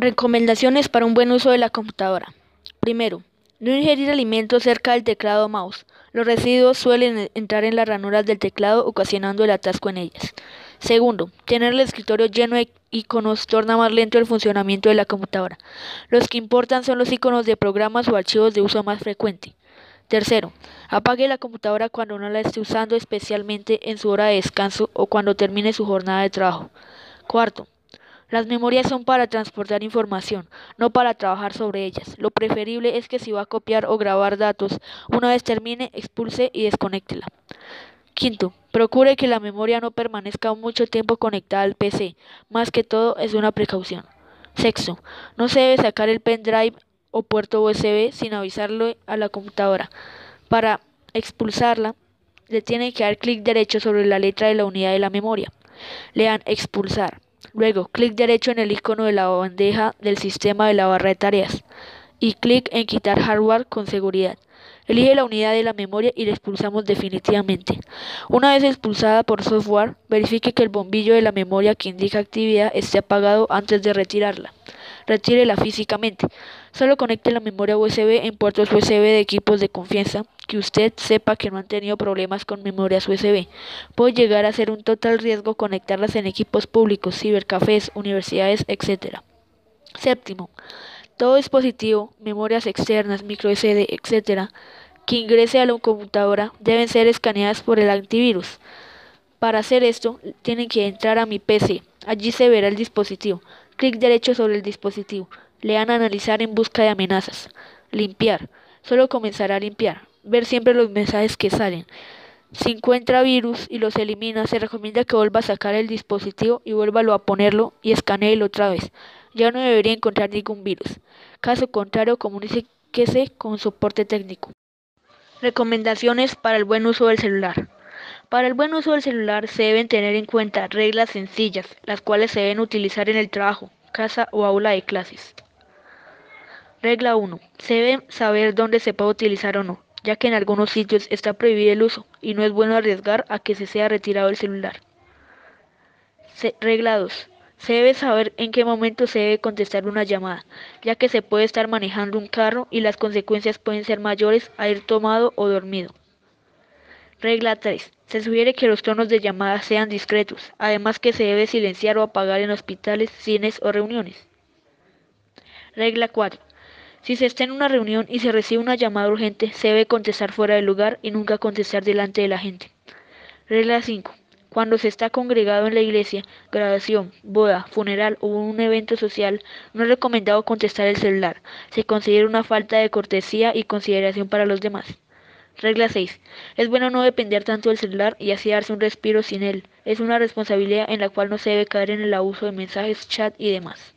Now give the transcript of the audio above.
Recomendaciones para un buen uso de la computadora. Primero, no ingerir alimentos cerca del teclado mouse. Los residuos suelen entrar en las ranuras del teclado ocasionando el atasco en ellas. Segundo, tener el escritorio lleno de iconos torna más lento el funcionamiento de la computadora. Los que importan son los iconos de programas o archivos de uso más frecuente. Tercero, apague la computadora cuando no la esté usando, especialmente en su hora de descanso o cuando termine su jornada de trabajo. Cuarto, las memorias son para transportar información, no para trabajar sobre ellas. Lo preferible es que si va a copiar o grabar datos, una vez termine, expulse y desconéctela. Quinto, procure que la memoria no permanezca mucho tiempo conectada al PC. Más que todo es una precaución. Sexto, no se debe sacar el pendrive o puerto USB sin avisarlo a la computadora. Para expulsarla, le tiene que dar clic derecho sobre la letra de la unidad de la memoria. Lean expulsar. Luego, clic derecho en el icono de la bandeja del sistema de la barra de tareas y clic en quitar hardware con seguridad. Elige la unidad de la memoria y la expulsamos definitivamente. Una vez expulsada por software, verifique que el bombillo de la memoria que indica actividad esté apagado antes de retirarla. Retírela físicamente. Solo conecte la memoria USB en puertos USB de equipos de confianza que usted sepa que no han tenido problemas con memorias USB. Puede llegar a ser un total riesgo conectarlas en equipos públicos, cibercafés, universidades, etc. Séptimo, todo dispositivo, memorias externas, micro SD, etc., que ingrese a la computadora deben ser escaneadas por el antivirus. Para hacer esto, tienen que entrar a mi PC. Allí se verá el dispositivo. Clic derecho sobre el dispositivo. Lean analizar en busca de amenazas. Limpiar. Solo comenzará a limpiar. Ver siempre los mensajes que salen. Si encuentra virus y los elimina, se recomienda que vuelva a sacar el dispositivo y vuélvalo a ponerlo y escaneelo otra vez. Ya no debería encontrar ningún virus. Caso contrario, comuníquese con soporte técnico. Recomendaciones para el buen uso del celular. Para el buen uso del celular se deben tener en cuenta reglas sencillas, las cuales se deben utilizar en el trabajo, casa o aula de clases. Regla 1. Se debe saber dónde se puede utilizar o no, ya que en algunos sitios está prohibido el uso y no es bueno arriesgar a que se sea retirado el celular. regla 2. Se debe saber en qué momento se debe contestar una llamada, ya que se puede estar manejando un carro y las consecuencias pueden ser mayores a ir tomado o dormido. Regla 3. Se sugiere que los tonos de llamada sean discretos, además que se debe silenciar o apagar en hospitales, cines o reuniones. Regla 4. Si se está en una reunión y se recibe una llamada urgente, se debe contestar fuera del lugar y nunca contestar delante de la gente. Regla 5. Cuando se está congregado en la iglesia, graduación, boda, funeral o un evento social, no es recomendado contestar el celular. Se considera una falta de cortesía y consideración para los demás. Regla 6. Es bueno no depender tanto del celular y así darse un respiro sin él. Es una responsabilidad en la cual no se debe caer en el abuso de mensajes, chat y demás.